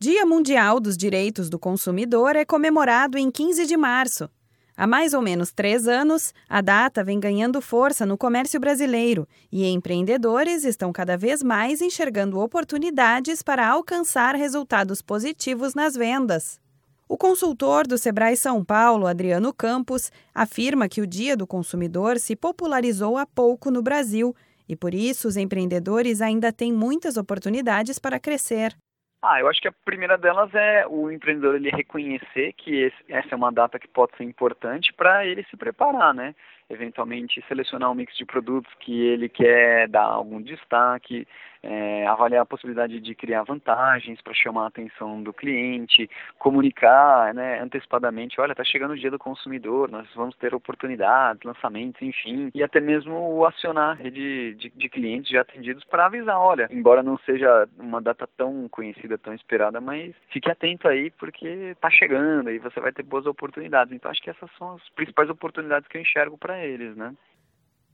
Dia Mundial dos Direitos do Consumidor é comemorado em 15 de março. Há mais ou menos três anos, a data vem ganhando força no comércio brasileiro e empreendedores estão cada vez mais enxergando oportunidades para alcançar resultados positivos nas vendas. O consultor do Sebrae São Paulo, Adriano Campos, afirma que o Dia do Consumidor se popularizou há pouco no Brasil e, por isso, os empreendedores ainda têm muitas oportunidades para crescer. Ah, eu acho que a primeira delas é o empreendedor ele reconhecer que esse, essa é uma data que pode ser importante para ele se preparar, né? Eventualmente selecionar um mix de produtos que ele quer dar algum destaque, é, avaliar a possibilidade de criar vantagens para chamar a atenção do cliente, comunicar né, antecipadamente, olha, está chegando o dia do consumidor, nós vamos ter oportunidades, lançamentos, enfim, e até mesmo acionar a rede de, de clientes já atendidos para avisar, olha, embora não seja uma data tão conhecida, tão esperada, mas fique atento aí porque está chegando e você vai ter boas oportunidades. Então acho que essas são as principais oportunidades que eu enxergo para eles, né?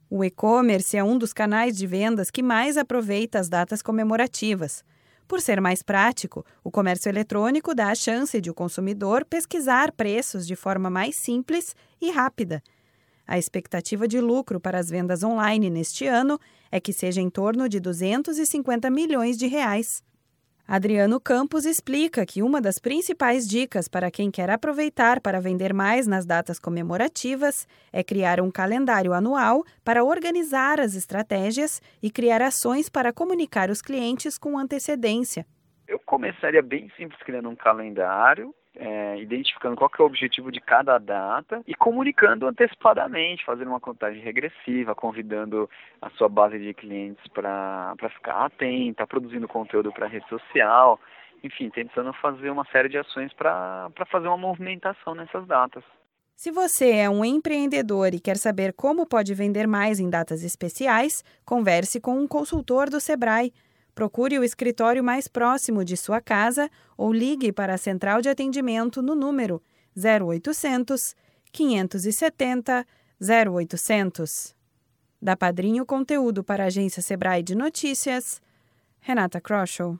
O e-commerce é um dos canais de vendas que mais aproveita as datas comemorativas. Por ser mais prático, o comércio eletrônico dá a chance de o consumidor pesquisar preços de forma mais simples e rápida. A expectativa de lucro para as vendas online neste ano é que seja em torno de 250 milhões de reais. Adriano Campos explica que uma das principais dicas para quem quer aproveitar para vender mais nas datas comemorativas é criar um calendário anual para organizar as estratégias e criar ações para comunicar os clientes com antecedência. Eu começaria bem simples criando um calendário é, identificando qual que é o objetivo de cada data e comunicando antecipadamente, fazendo uma contagem regressiva, convidando a sua base de clientes para ficar atenta, produzindo conteúdo para rede social, enfim, tentando fazer uma série de ações para fazer uma movimentação nessas datas. Se você é um empreendedor e quer saber como pode vender mais em datas especiais, converse com um consultor do Sebrae. Procure o escritório mais próximo de sua casa ou ligue para a central de atendimento no número 0800 570 0800. Da Padrinho Conteúdo para a agência Sebrae de Notícias, Renata Kroschel.